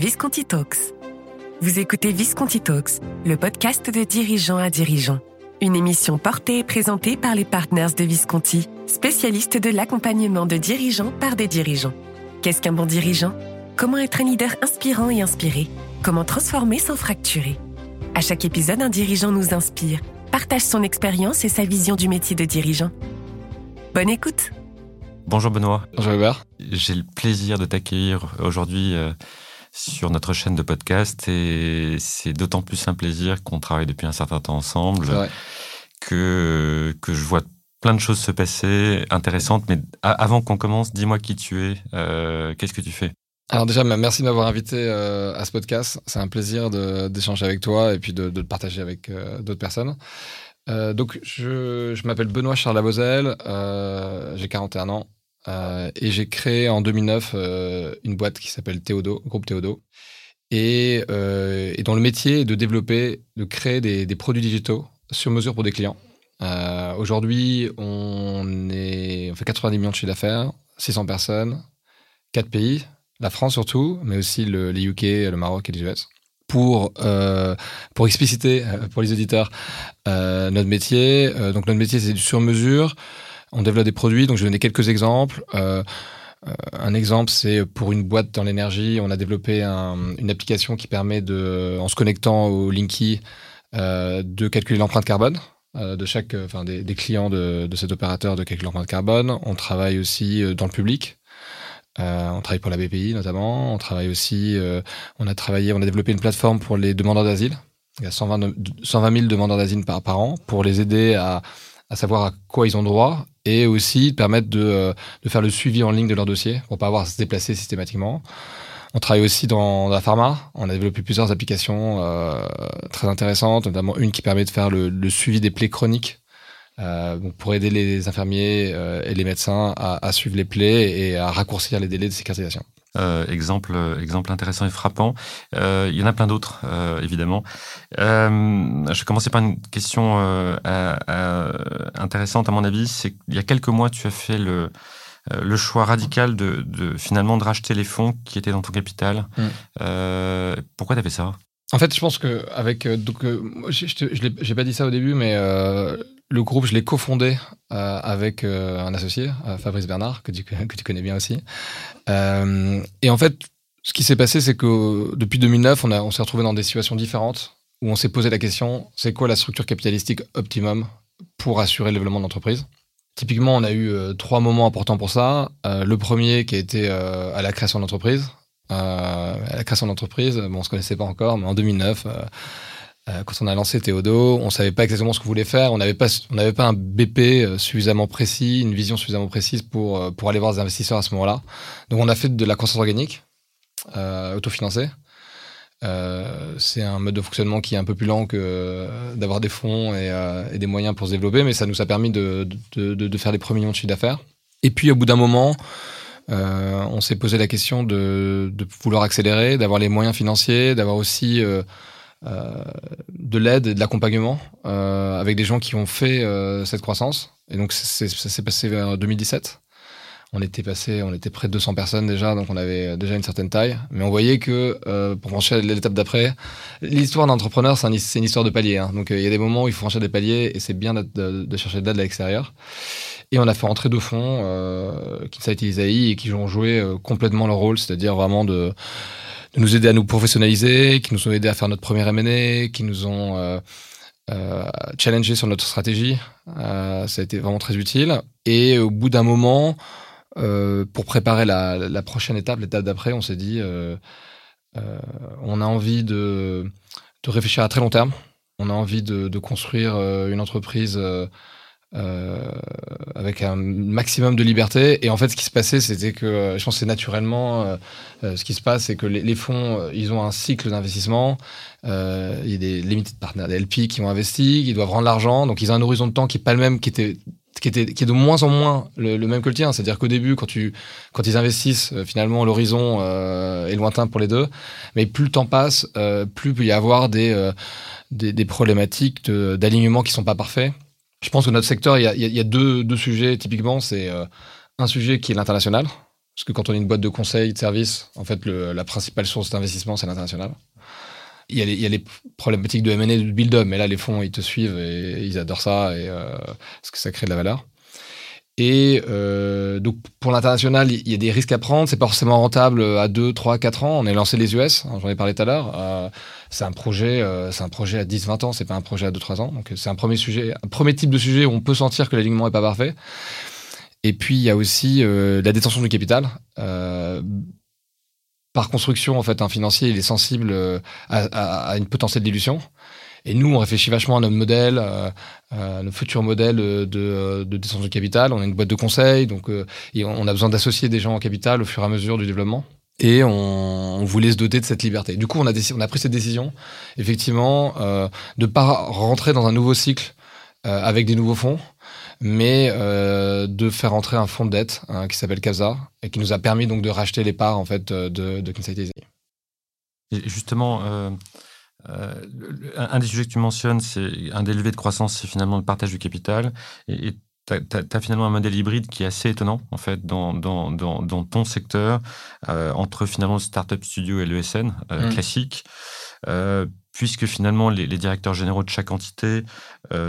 Visconti Talks. Vous écoutez Visconti Talks, le podcast de dirigeants à dirigeants. Une émission portée et présentée par les partners de Visconti, spécialistes de l'accompagnement de dirigeants par des dirigeants. Qu'est-ce qu'un bon dirigeant? Comment être un leader inspirant et inspiré? Comment transformer sans fracturer? À chaque épisode, un dirigeant nous inspire, partage son expérience et sa vision du métier de dirigeant. Bonne écoute Bonjour Benoît. Bonjour Hubert. J'ai le plaisir de t'accueillir aujourd'hui euh, sur notre chaîne de podcast et c'est d'autant plus un plaisir qu'on travaille depuis un certain temps ensemble que, que je vois plein de choses se passer intéressantes. Mais avant qu'on commence, dis-moi qui tu es, euh, qu'est-ce que tu fais? Alors déjà, merci de m'avoir invité euh, à ce podcast. C'est un plaisir d'échanger avec toi et puis de, de partager avec euh, d'autres personnes. Donc, je, je m'appelle Benoît Charles Labozelle, j'ai 41 ans et j'ai créé en 2009 une boîte qui s'appelle Théodo, groupe Théodo, et, et, dont le métier est de développer, de créer des, produits digitaux sur mesure pour des clients. Aujourd'hui, on, fait 90 millions de chiffre d'affaires, 600 personnes, 4 pays, la France surtout, mais aussi le, les UK, le Maroc et les US. Pour, euh, pour expliciter euh, pour les auditeurs euh, notre métier. Euh, donc notre métier c'est du sur-mesure. On développe des produits. Donc je vais donner quelques exemples. Euh, un exemple, c'est pour une boîte dans l'énergie, on a développé un, une application qui permet de, en se connectant au Linky, de calculer l'empreinte carbone de chaque, enfin des, clients de, cet opérateur, de calculer l'empreinte carbone. On travaille aussi dans le public. Euh, on travaille pour la BPI notamment. On travaille aussi, euh, on a développé une plateforme pour les demandeurs d'asile. Il y a 120, 120 000 demandeurs d'asile par an pour les aider à, à savoir à quoi ils ont droit et aussi permettre de, euh, de faire le suivi en ligne de leur dossier pour pas avoir à se déplacer systématiquement. On travaille aussi dans la pharma. On a développé plusieurs applications euh, très intéressantes, notamment une qui permet de faire le, le suivi des plaies chroniques euh, donc pour aider les infirmiers euh, et les médecins à, à, suivre les plaies et à raccourcir les délais de cicatrisation. Euh, exemple, exemple intéressant et frappant. Euh, il y en a plein d'autres, euh, évidemment. je vais commencer par une question intéressante à mon avis. C'est qu'il y a quelques mois, tu as fait le le choix radical de, de, finalement de racheter les fonds qui étaient dans ton capital. Mm. pourquoi tu as fait ça? En fait, je pense que avec donc je, je, j'ai pas dit ça au début, mais le groupe, je l'ai cofondé euh, avec euh, un associé, euh, Fabrice Bernard, que tu, connais bien aussi. Et en fait, ce qui s'est passé, c'est que depuis 2009, on, s'est retrouvé dans des situations différentes où on s'est posé la question c'est quoi la structure capitalistique optimum pour assurer le développement de l'entreprise Typiquement, on a eu trois moments importants pour ça. le premier qui a été à la création d'entreprise. à la création d'entreprise, bon, on se connaissait pas encore, mais en 2009 euh, quand on a lancé Théodo, on savait pas exactement ce qu'on voulait faire. On n'avait pas, pas un BP euh, suffisamment précis, une vision suffisamment précise pour euh, pour aller voir des investisseurs à ce moment-là. Donc on a fait de la croissance organique, autofinancée. C'est un mode de fonctionnement qui est un peu plus lent que d'avoir des fonds et, des moyens pour se développer, mais ça nous a permis de, de, de, faire les premiers millions de chiffre d'affaires. Et puis au bout d'un moment, on s'est posé la question de, vouloir accélérer, d'avoir les moyens financiers, d'avoir aussi de l'aide et de l'accompagnement euh, avec des gens qui ont fait euh, cette croissance. Et donc ça s'est passé vers 2017. On était passé, on était près de 200 personnes déjà, donc on avait déjà une certaine taille. Mais on voyait que euh, pour franchir l'étape d'après, l'histoire d'entrepreneur, c'est un, une histoire de palier. Hein. Donc il y a des moments où il faut franchir des paliers et c'est bien de, de, chercher de l'aide à l'extérieur. Et on a fait entrer deux fonds, euh, a été Isaïe et qui ont joué complètement leur rôle, c'est-à-dire vraiment de de nous aider à nous professionnaliser, qui nous ont aidé à faire notre première M&A, qui nous ont euh, euh, challengé sur notre stratégie. Euh, ça a été vraiment très utile. Et au bout d'un moment, euh, pour préparer la, prochaine étape, l'étape d'après, on s'est dit, on a envie de, réfléchir à très long terme. On a envie de construire une entreprise euh, avec un maximum de liberté. Et en fait, ce qui se passait, c'était que, euh, je pense, c'est naturellement euh, euh, ce qui se passe, c'est que les, les, fonds, ils ont un cycle d'investissement. il y a des limited partners, des LP qui ont investi, qui doivent rendre l'argent, donc ils ont un horizon de temps qui est pas le même, qui était qui, était, qui est de moins en moins le, le même que le tien. C'est-à-dire qu'au début, quand, tu, quand ils investissent, finalement, l'horizon euh, est lointain pour les deux. Mais plus le temps passe, euh, plus il peut y avoir des, des, des problématiques d'alignement qui sont pas parfaits. Je pense que notre secteur, il y a, deux, sujets typiquement. C'est euh, un sujet qui est l'international. Parce que quand on est une boîte de conseil, de service, en fait, la principale source d'investissement, c'est l'international. Il y, a les, problématiques de M&A de build-up, mais là, les fonds, ils te suivent et ils adorent ça et, parce que ça crée de la valeur. Et euh, donc pour l'international, il y a des risques à prendre. C'est pas forcément rentable à 2, 3, 4 ans. On est lancé les US, hein, j'en ai parlé tout à l'heure. Euh, c'est un projet, euh, c'est un projet à 10, 20 ans. C'est pas un projet à 2, 3 ans. Donc c'est un premier sujet, un premier type de sujet où on peut sentir que l'alignement est pas parfait. Et puis il y a aussi la détention du capital. par construction, en fait, un financier il est sensible à, à une potentielle dilution. Et nous, on réfléchit vachement à notre modèle, euh, à nos futurs modèles de, de descente de capital. On a une boîte de conseil, donc euh, on a besoin d'associer des gens en capital au fur et à mesure du développement. Et on, voulait se doter de cette liberté. Du coup, on a, pris cette décision, effectivement, euh, de pas rentrer dans un nouveau cycle euh, avec des nouveaux fonds, mais euh, de faire entrer un fonds de dette hein, qui s'appelle CASA et qui nous a permis donc de racheter les parts en fait de, de Et justement, euh, euh, un des sujets que tu mentionnes, c'est un des levées de croissance, c'est finalement le partage du capital. Et tu as, finalement un modèle hybride qui est assez étonnant, en fait, dans, dans, dans, ton secteur, euh, entre finalement le startup studio et l'ESN euh, mmh. classique. puisque finalement les, directeurs généraux de chaque entité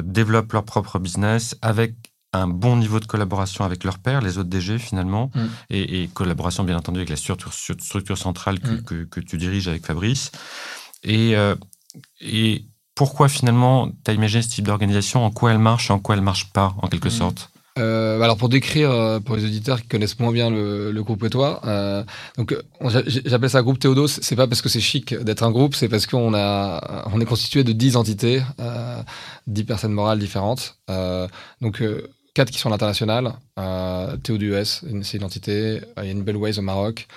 développent leur propre business avec un bon niveau de collaboration avec leurs pairs, les autres DG finalement, mmh. et, collaboration bien entendu avec la structure, structure centrale que, mmh. que, que, tu diriges avec Fabrice. Et, euh, et pourquoi finalement tu as imaginé ce type d'organisation En quoi elle marche et en quoi elle marche pas, en quelque mmh. sorte? Euh, alors pour décrire euh, pour les auditeurs qui connaissent moins bien le, le groupe et toi, euh, donc j'appelle ça groupe Théodos. C'est pas parce que c'est chic d'être un groupe, c'est parce qu'on a on est constitué de 10 entités, euh, 10 personnes morales différentes. Donc quatre qui sont à l'international. Euh, Théo du US, c'est une entité. Il y a une Bellways au Maroc.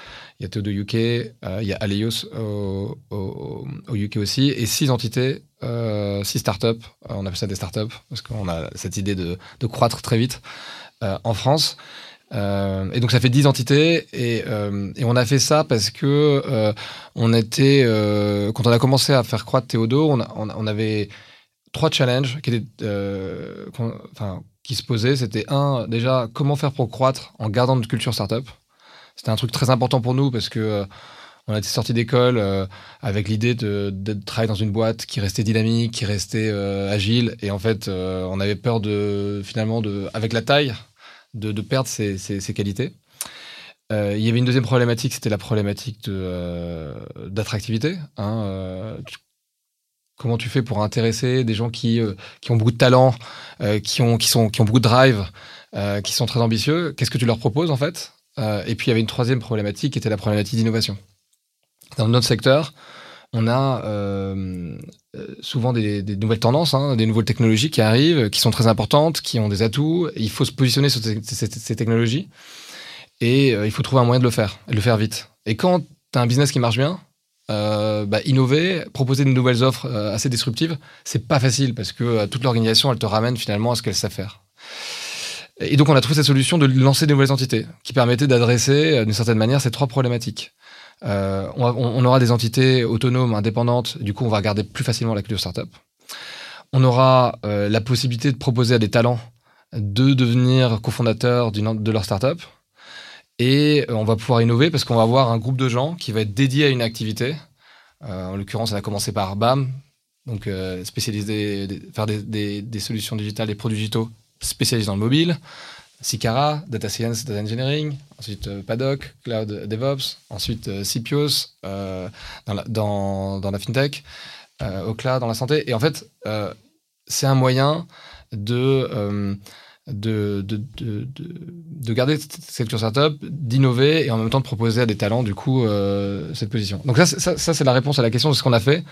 Il y a Théo UK, euh, il y a Aleios au, UK aussi, et six entités, euh, six startups. Euh, on appelle ça des startups parce qu'on a cette idée de, croître très vite en France. et donc ça fait dix entités et, on a fait ça parce que on était quand on a commencé à faire croître Théodo, on, on, avait trois challenges qui étaient qui se posaient. C'était un déjà comment faire pour croître en gardant notre culture startup. C'était un truc très important pour nous parce que euh, on a été sorti d'école euh, avec l'idée de, travailler dans une boîte qui restait dynamique, qui restait euh, agile. Et en fait, on avait peur de finalement, de, avec la taille, de, perdre ces, ces qualités. il y avait une deuxième problématique, c'était la problématique d'attractivité. Hein, comment tu fais pour intéresser des gens qui, qui ont beaucoup de talent, qui, ont, qui, sont, qui ont beaucoup de drive, qui sont très ambitieux Qu'est-ce que tu leur proposes en fait? Euh, et puis il y avait une troisième problématique qui était la problématique d'innovation. Dans notre secteur, on a euh, euh, souvent des, nouvelles tendances, hein, des nouvelles technologies qui arrivent, qui sont très importantes, qui ont des atouts. il faut se positionner sur ces, technologies et il faut trouver un moyen de le faire, de le faire vite. Et quand tu as un business qui marche bien, bah, innover, proposer de nouvelles offres assez disruptives, c'est pas facile parce que toute l'organisation, elle te ramène finalement à ce qu'elle sait faire. Et donc, on a trouvé cette solution de lancer des nouvelles entités qui permettaient d'adresser, euh, d'une certaine manière, ces trois problématiques. Euh, on, aura des entités autonomes, indépendantes. Du coup, on va regarder plus facilement la culture startup. On aura euh, la possibilité de proposer à des talents de devenir cofondateurs de leur startup. Et on va pouvoir innover parce qu'on va avoir un groupe de gens qui va être dédié à une activité. en l'occurrence, on a commencé par BAM, donc spécialisé, faire des, solutions digitales, des produits digitaux spécialisé dans le mobile, Sicara, Data Science, Data Engineering, ensuite euh, Paddock, Cloud DevOps, ensuite euh, euh, dans, la, dans, la fintech, cloud, dans la santé. Et en fait, c'est un moyen de, de, de, de, de, garder cette culture startup, d'innover et en même temps de proposer à des talents, du coup, cette position. Donc ça, ça, ça c'est la réponse à la question de ce qu'on a fait.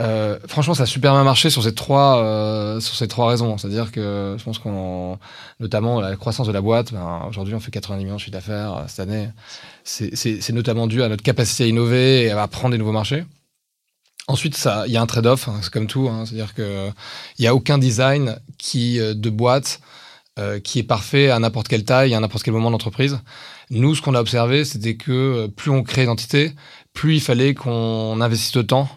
Euh, franchement, ça a super bien marché sur ces trois euh, sur ces trois raisons. C'est-à-dire que je pense qu'on, notamment la croissance de la boîte. Ben, Aujourd'hui, on fait 90 millions de chiffre d'affaires euh, cette année. C'est notamment dû à notre capacité à innover et à prendre des nouveaux marchés. Ensuite, ça, il y a un trade-off. Hein, c'est comme tout. Hein, C'est-à-dire que il y a aucun design qui euh, de boîte euh, qui est parfait à n'importe quelle taille, à n'importe quel moment d'entreprise. Nous, ce qu'on a observé, c'était que plus on crée d'entités, plus il fallait qu'on investisse de temps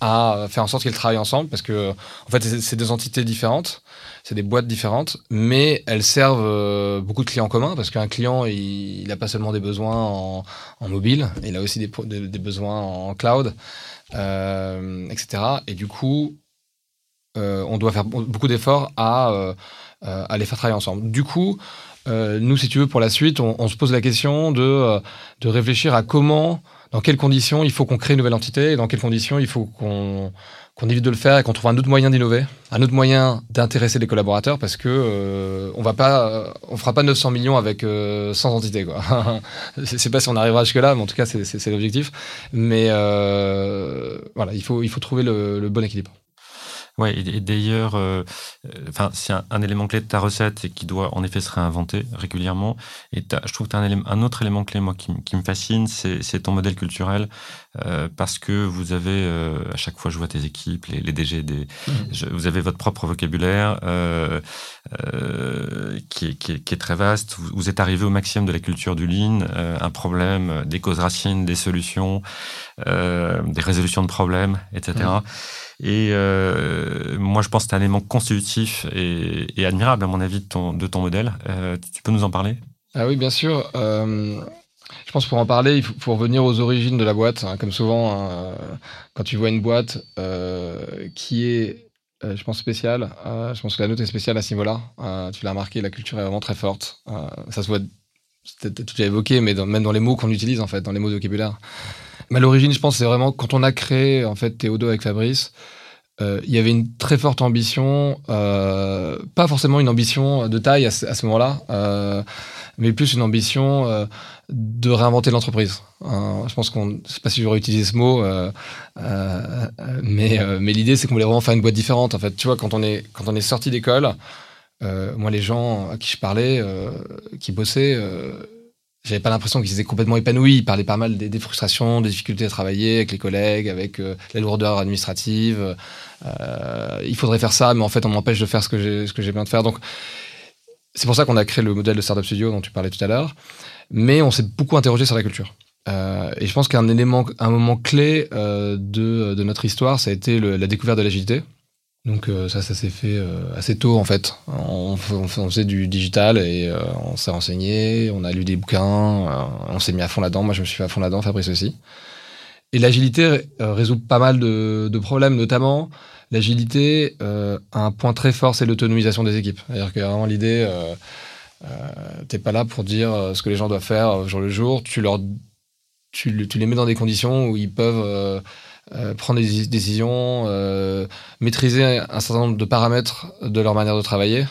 à faire en sorte qu'ils travaillent ensemble parce que en fait c'est deux entités différentes, c'est des boîtes différentes, mais elles servent euh, beaucoup de clients communs parce qu'un client il n'a pas seulement des besoins en, mobile, il a aussi des, besoins en cloud, euh, etc. Et du coup, euh, on doit faire beaucoup d'efforts à, à les faire travailler ensemble. Du coup, nous, si tu veux, pour la suite, on, on se pose la question de, de réfléchir à comment dans quelles conditions il faut qu'on crée une nouvelle entité et dans quelles conditions il faut qu'on évite de le faire et qu'on trouve un autre moyen d'innover, un autre moyen d'intéresser les collaborateurs parce que euh, on va pas, on fera pas 900 millions avec 100 euh, entités. Je sais pas si on arrivera jusque là, mais en tout cas c'est l'objectif. Mais euh, voilà, il faut il faut trouver le bon équilibre. Ouais, et, d'ailleurs, euh, euh, enfin, c'est un, élément clé de ta recette et qui doit en effet se réinventer régulièrement. Et je trouve que tu as un, un, autre élément clé, moi, qui, qui me fascine, c'est ton modèle culturel, euh, parce que vous avez, à chaque fois, je vois tes équipes, les, les DG, des, mmh. vous avez votre propre vocabulaire qui, est, très vaste. Vous, êtes arrivé au maximum de la culture du lean, un problème, des causes racines, des solutions, des résolutions de problèmes, etc. Et euh, moi, je pense que c'est un élément constitutif et, admirable, à mon avis, de ton, de ton modèle. Euh, tu peux nous en parler? Ah oui, bien sûr. Euh, je pense pour en parler, il faut, revenir aux origines de la boîte. Hein. comme souvent, hein, quand tu vois une boîte qui est, je pense, spéciale, je pense que la note est spéciale à ce niveau-là. tu l'as remarqué, la culture est vraiment très forte. ça se voit, tu l'as évoqué, mais même dans les mots qu'on utilise, en fait, dans les mots de vocabulaire. Mais l'origine, je pense, c'est vraiment quand on a créé en fait Théodo avec Fabrice, euh, il y avait une très forte ambition, euh, pas forcément une ambition de taille à ce, moment-là, euh, mais plus une ambition de réinventer l'entreprise. Hein, je pense qu'on, je sais pas si j'aurais utilisé ce mot, mais mais l'idée c'est qu'on voulait vraiment faire une boîte différente. En fait, tu vois, quand on est quand on est sorti d'école, moi les gens à qui je parlais, qui bossaient j'avais pas l'impression qu'ils étaient complètement épanouis. Ils parlaient pas mal des, frustrations, des difficultés à travailler avec les collègues, avec euh, la lourdeur administrative. Euh, il faudrait faire ça, mais en fait, on m'empêche de faire ce que j'ai ce que j'ai besoin de faire. Donc, c'est pour ça qu'on a créé le modèle de startup studio dont tu parlais tout à l'heure. Mais on s'est beaucoup interrogé sur la culture. Euh, et je pense qu'un élément, un moment clé de, de, notre histoire, ça a été la découverte de l'agilité. Donc euh, ça, ça s'est fait euh, assez tôt en fait. On, faisait du digital et euh, on s'est renseigné, on a lu des bouquins, on s'est mis à fond là-dedans. Moi, je me suis fait à fond là-dedans, Fabrice aussi. Et l'agilité résout pas mal de, problèmes, notamment l'agilité a un point très fort, c'est l'autonomisation des équipes. C'est-à-dire que vraiment l'idée, t'es pas là pour dire ce que les gens doivent faire jour le jour. Tu les mets dans des conditions où ils peuvent euh, prendre des décisions, euh, maîtriser un certain nombre de paramètres de leur manière de travailler.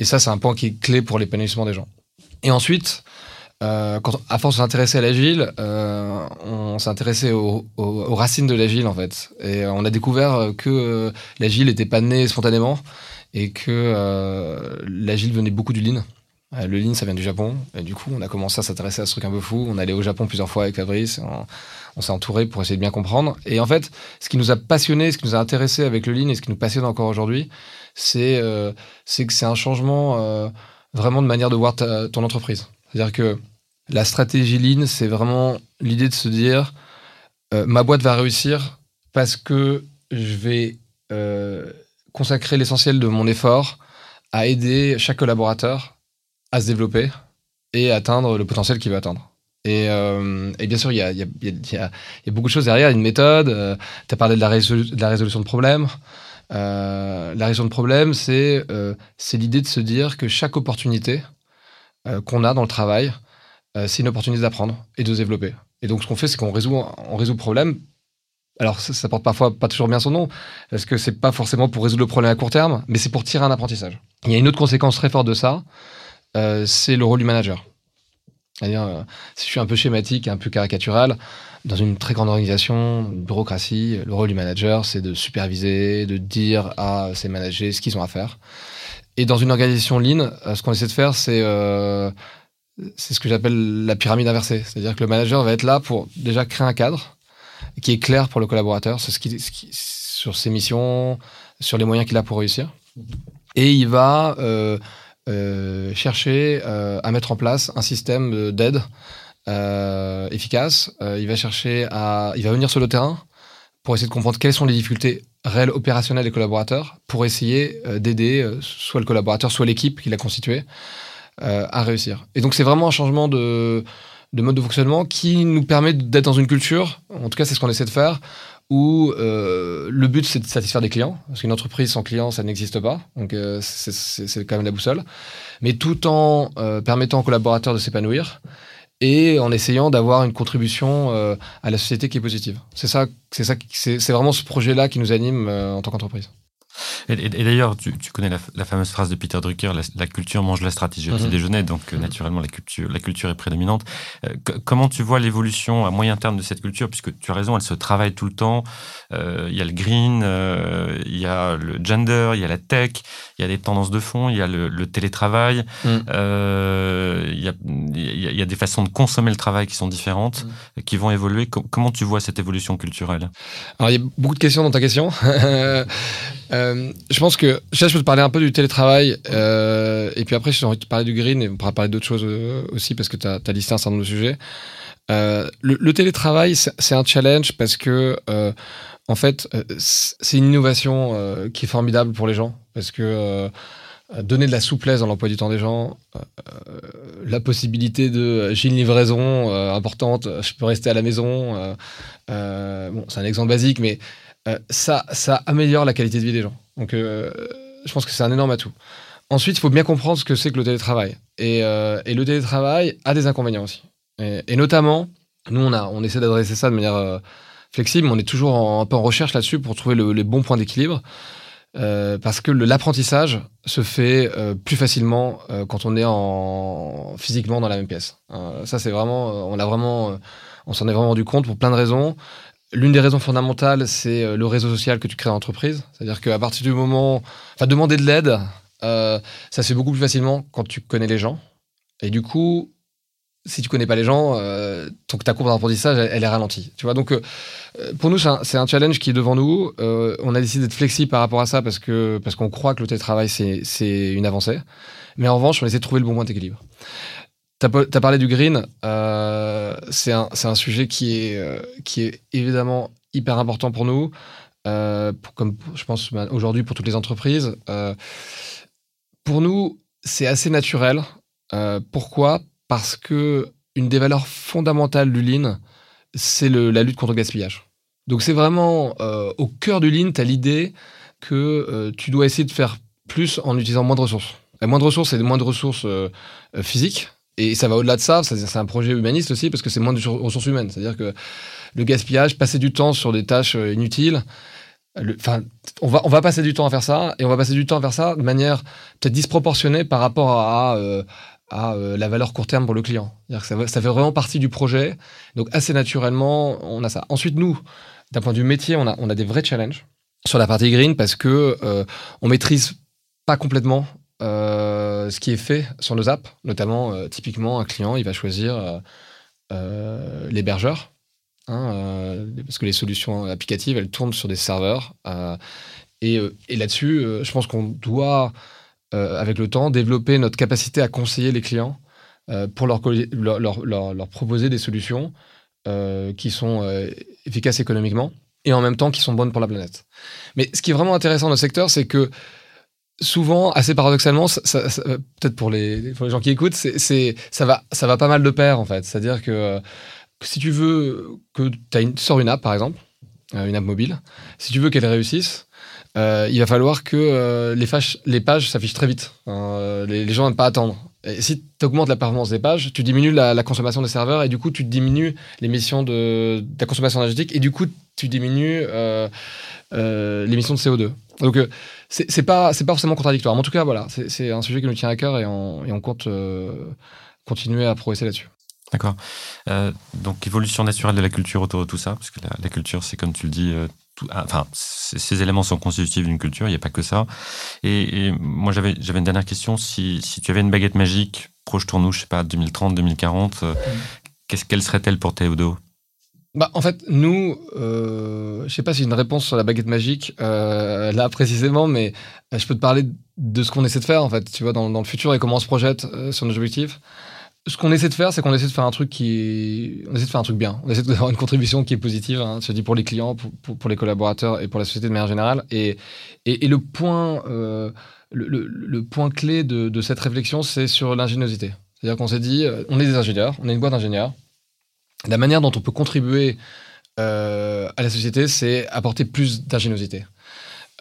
Et ça, c'est un point qui est clé pour l'épanouissement des gens. Et ensuite, euh, quand, à force de s'intéresser à l'agile, on s'est intéressé aux, racines de l'agile en fait. Et on a découvert que l'agile n'était pas né spontanément et que l'agile venait beaucoup du lean. Le lean, ça vient du Japon. Du coup, on a commencé à s'intéresser à ce truc un peu fou. On allait au Japon plusieurs fois avec Fabrice on s'est entouré pour essayer de bien comprendre. Et en fait, ce qui nous a passionné, ce qui nous a intéressé avec le Lean et ce qui nous passionne encore aujourd'hui, c'est euh, que c'est un changement euh, vraiment de manière de voir ton entreprise. C'est-à-dire que la stratégie Lean, c'est vraiment l'idée de se dire euh, ma boîte va réussir parce que je vais consacrer l'essentiel de mon effort à aider chaque collaborateur à se développer et atteindre le potentiel qu'il veut atteindre. Euh, et, bien sûr, il y a, y, a, y a, beaucoup de choses derrière, une méthode. Euh, tu as parlé de la, résolution de problèmes. Euh, la résolution de problèmes, c'est c'est l'idée de se dire que chaque opportunité qu'on a dans le travail, c'est une opportunité d'apprendre et de se développer. Et donc, ce qu'on fait, c'est qu'on résout, on résout le problème. Alors, ça, ça, porte parfois pas toujours bien son nom, parce que c'est pas forcément pour résoudre le problème à court terme, mais c'est pour tirer un apprentissage. Il y a une autre conséquence très forte de ça, c'est le rôle du manager. C'est-à-dire, euh, si je suis un peu schématique, un peu caricatural, dans une très grande organisation, une bureaucratie, le rôle du manager, c'est de superviser, de dire à ses managers ce qu'ils ont à faire. Et dans une organisation lean, euh, ce qu'on essaie de faire, c'est euh, ce que j'appelle la pyramide inversée. C'est-à-dire que le manager va être là pour déjà créer un cadre qui est clair pour le collaborateur ce sur ses missions, sur les moyens qu'il a pour réussir. Et il va euh, euh, chercher euh, à mettre en place un système d'aide euh, efficace. il va chercher à, il va venir sur le terrain pour essayer de comprendre quelles sont les difficultés réelles opérationnelles des collaborateurs, pour essayer d'aider soit le collaborateur, soit l'équipe qu'il a constituée à réussir. Et donc c'est vraiment un changement de, de mode de fonctionnement qui nous permet d'être dans une culture, en tout cas c'est ce qu'on essaie de faire, où euh, le but c'est de satisfaire des clients, parce qu'une entreprise sans clients ça n'existe pas, donc euh, c'est quand même la boussole, mais tout en euh, permettant aux collaborateurs de s'épanouir et en essayant d'avoir une contribution à la société qui est positive. C'est ça, c'est ça, c'est vraiment ce projet-là qui nous anime en tant qu'entreprise. Et, d'ailleurs, tu, connais la, fameuse phrase de Peter Drucker, la, culture mange la stratégie au petit mhm. déjeuner, donc euh, mhm. naturellement la culture, la culture est prédominante. Euh, comment tu vois l'évolution à moyen terme de cette culture, puisque tu as raison, elle se travaille tout le temps. Euh, il y a le green, il y a le gender, il y a la tech, il y a des tendances de fond, il y a le, télétravail, mhm. il, y a, il, y a, des façons de consommer le travail qui sont différentes, qui vont évoluer. comment tu vois cette évolution culturelle? Alors, il y a beaucoup de questions dans ta question. Euh, je pense que je peux te parler un peu du télétravail euh, et puis après j'ai envie de parler du green et on pourra parler d'autres choses euh, aussi parce que tu as, listé un certain nombre de sujets. Le, télétravail c'est un challenge parce que en fait c'est une innovation qui est formidable pour les gens parce que donner de la souplesse dans l'emploi du temps des gens, la possibilité de j'ai une livraison importante, je peux rester à la maison. bon, c'est un exemple basique, mais euh, ça, améliore la qualité de vie des gens. Donc, euh, je pense que c'est un énorme atout. Ensuite, il faut bien comprendre ce que c'est que le télétravail. Et, euh, le télétravail a des inconvénients aussi. Et, notamment, nous, on, essaie d'adresser ça de manière flexible, mais on est toujours un peu en recherche là-dessus pour trouver les bons points d'équilibre. parce que l'apprentissage se fait plus facilement quand on est en, physiquement dans la même pièce. ça, c'est vraiment, on s'en est vraiment rendu compte pour plein de raisons. L'une des raisons fondamentales, c'est euh, le réseau social que tu crées en entreprise. C'est-à-dire qu'à partir du moment. Enfin, demander de l'aide, euh, ça se fait beaucoup plus facilement quand tu connais les gens. Et du coup, si tu connais pas les gens, euh, ta courbe d'apprentissage, elle, est ralentie. Tu vois, donc pour nous, c'est un, challenge qui est devant nous. on a décidé d'être flexible par rapport à ça parce que parce qu'on croit que le télétravail c'est une avancée. Mais en revanche, on essaie de trouver le bon point d'équilibre. Tu as, parlé du green. Euh, c'est un, sujet qui est, euh, qui est évidemment hyper important pour nous, euh, comme je pense bah, aujourd'hui pour toutes les entreprises. pour nous, c'est assez naturel. pourquoi? Parce que une des valeurs fondamentales du lean, c'est la lutte contre le gaspillage. Donc c'est vraiment au cœur du lean, tu as l'idée que tu dois essayer de faire plus en utilisant moins de ressources. Moins de ressources, c'est moins de ressources physiques, et ça va au-delà de ça, c'est un projet humaniste aussi, parce que c'est moins de ressources humaines. C'est-à-dire que le gaspillage, passer du temps sur des tâches euh, inutiles, enfin, on va, on va passer du temps à faire ça, et on va passer du temps à faire ça de manière peut-être disproportionnée par rapport à, euh, à euh, la valeur court terme pour le client. Que ça, fait vraiment partie du projet. Donc, assez naturellement, on a ça. Ensuite, nous, d'un point de vue métier, on a, on a des vrais challenges sur la partie green parce que on maîtrise pas complètement euh, ce qui est fait sur nos apps, notamment euh, typiquement un client, il va choisir euh, l'hébergeur, hein, parce que les solutions applicatives, elles tournent sur des serveurs. et, là-dessus, je pense qu'on doit, avec le temps, développer notre capacité à conseiller les clients pour leur, proposer des solutions qui sont efficaces économiquement et en même temps qui sont bonnes pour la planète. Mais ce qui est vraiment intéressant dans le secteur, c'est que souvent, assez paradoxalement, peut-être pour les, les gens qui écoutent, c'est, ça, va, pas mal de pair, en fait. C'est-à-dire que, si tu veux que tu sors une app, par exemple, euh, une app mobile, si tu veux qu'elle réussisse, euh, il va falloir que euh, les, les, pages s'affichent très vite. Hein, les, gens n'aiment pas attendre. Et si tu augmentes la performance des pages, tu diminues la, consommation des serveurs et du coup, tu diminues l'émission de, la consommation énergétique et du coup, tu diminues l'émission de CO2. Donc, c'est pas c'est pas forcément contradictoire. Mais en tout cas, voilà, c'est un sujet qui nous tient à cœur et on, et on compte euh, continuer à progresser là-dessus. D'accord. Euh, donc évolution naturelle de la culture autour de tout ça, parce que la, culture, c'est comme tu le dis, euh, tout, ah, enfin ces éléments sont constitutifs d'une culture. Il n'y a pas que ça. Et, moi, j'avais j'avais une dernière question. Si, si tu avais une baguette magique, projetons-nous, je sais pas, 2030, 2040, mmh. qu'est-ce quelle serait-elle pour Théodo? Bah, en fait, nous, euh, je sais pas si j'ai une réponse sur la baguette magique euh, là précisément, mais euh, je peux te parler de ce qu'on essaie de faire en fait, tu vois, dans, le futur et comment on se projette euh, sur nos objectifs. ce qu'on essaie de faire, c'est qu'on essaie de faire un truc qui, on essaie de faire un truc bien. On essaie d'avoir une contribution qui est positive, hein, se dit pour les clients, pour, les collaborateurs et pour la société de manière générale. Et, le point, le, point clé de, cette réflexion, c'est sur l'ingéniosité. C'est-à-dire qu'on s'est dit, on est des ingénieurs, on est une boîte d'ingénieurs. La manière dont on peut contribuer euh, à la société, c'est apporter plus d'ingéniosité.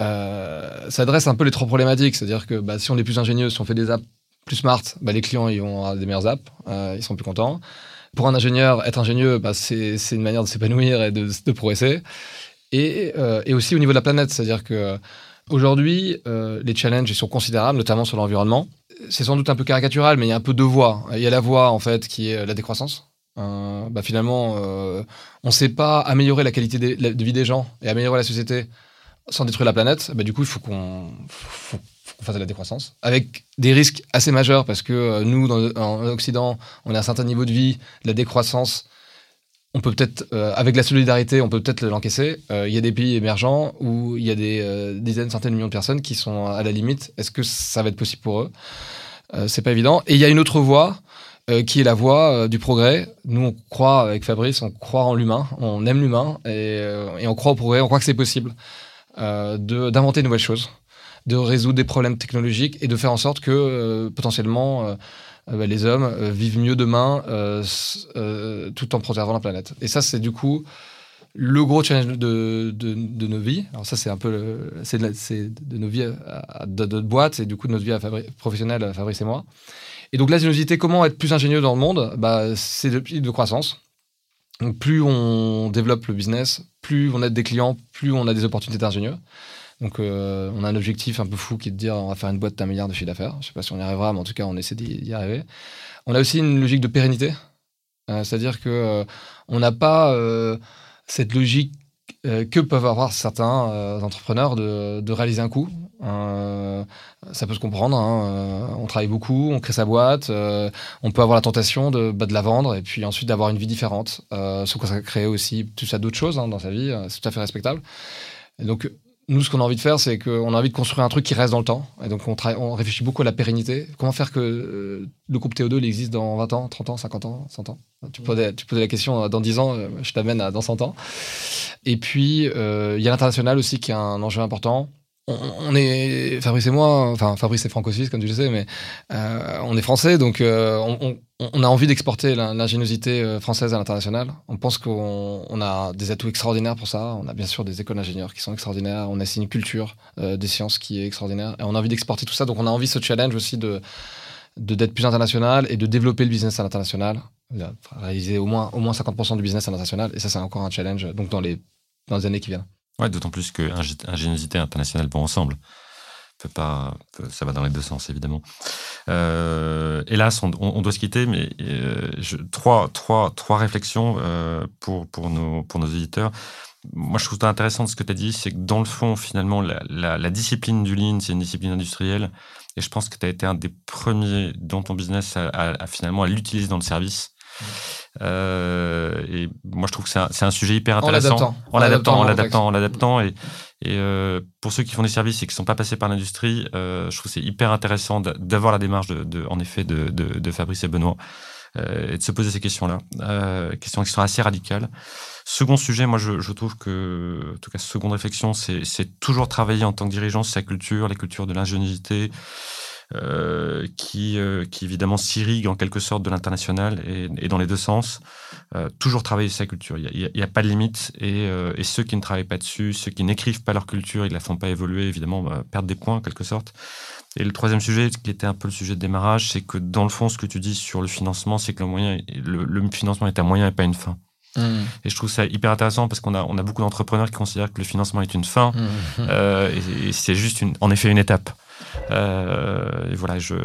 Euh, ça adresse un peu les trois problématiques, c'est-à-dire que bah, si on est plus ingénieux, si on fait des apps plus smart, bah, les clients ils des meilleures apps, euh, ils sont plus contents. Pour un ingénieur, être ingénieux, bah, c'est une manière de s'épanouir et de, progresser. Et, aussi au niveau de la planète, c'est-à-dire que aujourd'hui, les challenges sont considérables, notamment sur l'environnement. C'est sans doute un peu caricatural, mais il y a un peu deux voies. Il y a la voie en fait qui est la décroissance. Euh, bah, finalement, on ne sait pas améliorer la qualité de vie des gens et améliorer la société sans détruire la planète. Bah, du coup, il faut qu'on fasse de la décroissance, avec des risques assez majeurs, parce que euh, nous, en Occident, on a un certain niveau de vie, la décroissance, on peut peut-être, euh, avec la solidarité, on peut peut-être l'encaisser. Euh, il y a des pays émergents où il y a des dizaines, centaines de millions de personnes qui sont à la limite. Est-ce que ça va être possible pour eux? C'est pas évident. Et il y a une autre voie qui est la voie du progrès. Nous, on croit, avec Fabrice, on croit en l'humain, on aime l'humain et, et, on croit au progrès, on croit que c'est possible d'inventer de nouvelles choses de résoudre des problèmes technologiques et de faire en sorte que euh, potentiellement euh, euh, bah, les hommes vivent mieux demain tout en préservant la planète. Et ça, c'est du coup le gros challenge de, de, nos vies. Alors ça, c'est un peu de, nos vies à, de notre boîte, c'est du coup de notre vie à professionnelle, à Fabrice et moi. Et donc l'ingéniosité, comment être plus ingénieux dans le monde? Bah, C'est de, de croissance. Donc plus on développe le business, plus on aide des clients, plus on a des opportunités d'ingénieux. Donc, euh, on a un objectif un peu fou qui est de dire on va faire une boîte d'un milliard de chiffre d'affaires. Je sais pas si on y arrivera, mais en tout cas, on essaie d'y arriver. On a aussi une logique de pérennité, euh, c'est-à-dire que euh, on n'a pas cette logique que peuvent avoir certains entrepreneurs de, réaliser un coup? ça peut se comprendre. Hein, on travaille beaucoup, on crée sa boîte, on peut avoir la tentation de, bah, de la vendre et puis ensuite d'avoir une vie différente. sauf que ça crée aussi tout ça d'autres choses hein, dans sa vie. C'est tout à fait respectable. Donc, nous, ce qu'on a envie de faire, c'est qu'on a envie de construire un truc qui reste dans le temps. Et donc, on, réfléchit beaucoup à la pérennité. Comment faire que euh, le groupe TO2 il existe dans 20 ans, 30 ans, 50 ans, 100 ans? Tu posais, tu posais la question euh, dans 10 ans, euh, je t'amène à dans 100 ans. Et puis, il y a l'international aussi qui est un enjeu important on, est Fabrice et moi, enfin Fabrice est franco-suisse comme tu le sais, mais euh, on est français, donc euh, on, a envie d'exporter l'ingéniosité euh, française à l'international. On pense qu'on a des atouts extraordinaires pour ça. On a bien sûr des écoles d'ingénieurs qui sont extraordinaires. On a aussi une culture des sciences qui est extraordinaire, et on a envie d'exporter tout ça. Donc on a envie ce challenge aussi de d'être plus international et de développer le business à l'international, réaliser au moins au moins 50% du business à l'international. Et ça c'est encore un challenge. Donc dans les dans les années qui viennent. Ouais, d'autant plus que ingéniosité internationale vont ensemble. Peut pas, ça va dans les deux sens, évidemment. Euh, hélas, on, doit se quitter, mais euh, trois, trois, trois réflexions euh, pour, pour, nos, pour nos auditeurs. Moi, je trouve ça intéressant ce que tu as dit, c'est que dans le fond, finalement, la, discipline du lean, c'est une discipline industrielle. Et je pense que tu as été un des premiers dans ton business à, finalement à l'utiliser dans le service. Euh, et moi, je trouve que c'est un, sujet hyper intéressant. En l'adaptant. En l'adaptant, en l'adaptant. Et, et euh, pour ceux qui font des services et qui ne sont pas passés par l'industrie, euh, je trouve que c'est hyper intéressant d'avoir la démarche, de, en effet, de, de, Fabrice et Benoît. et de se poser ces questions-là, questions qui sont assez radicales. Second sujet, moi je, je, trouve que, en tout cas, seconde réflexion, c'est toujours travailler en tant que dirigeant sa culture, la culture de l'ingéniosité, euh, qui, euh, qui évidemment s'irrigue en quelque sorte de l'international et, et, dans les deux sens. Euh, toujours travailler sa culture. Il n'y a, a, pas de limite. Et, et, ceux qui ne travaillent pas dessus, ceux qui n'écrivent pas leur culture, ils la font pas évoluer, évidemment, bah, perdent des points en quelque sorte. Et le troisième sujet, qui était un peu le sujet de démarrage, c'est que dans le fond, ce que tu dis sur le financement, c'est que le, moyen, le, le financement est un moyen et pas une fin. Mmh. Et je trouve ça hyper intéressant parce qu'on a, on a beaucoup d'entrepreneurs qui considèrent que le financement est une fin mmh. euh, et, et c'est juste une, en effet une étape. Euh, et voilà, je,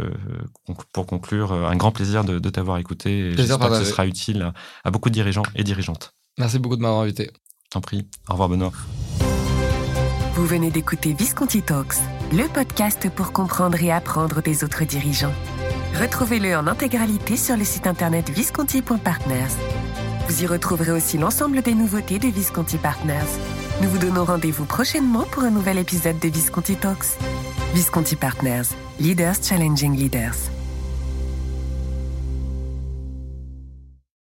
pour conclure, un grand plaisir de, t'avoir écouté. J'espère que ce sera utile à, beaucoup de dirigeants et dirigeantes. Merci beaucoup de m'avoir invité. T'en prie. Au revoir, Benoît. Vous venez d'écouter Visconti Talks, le podcast pour comprendre et apprendre des autres dirigeants. Retrouvez-le en intégralité sur le site internet visconti.partners. Vous y retrouverez aussi l'ensemble des nouveautés de Visconti Partners. Nous vous donnons rendez-vous prochainement pour un nouvel épisode de Visconti Talks. Visconti Partners, Leaders Challenging Leaders.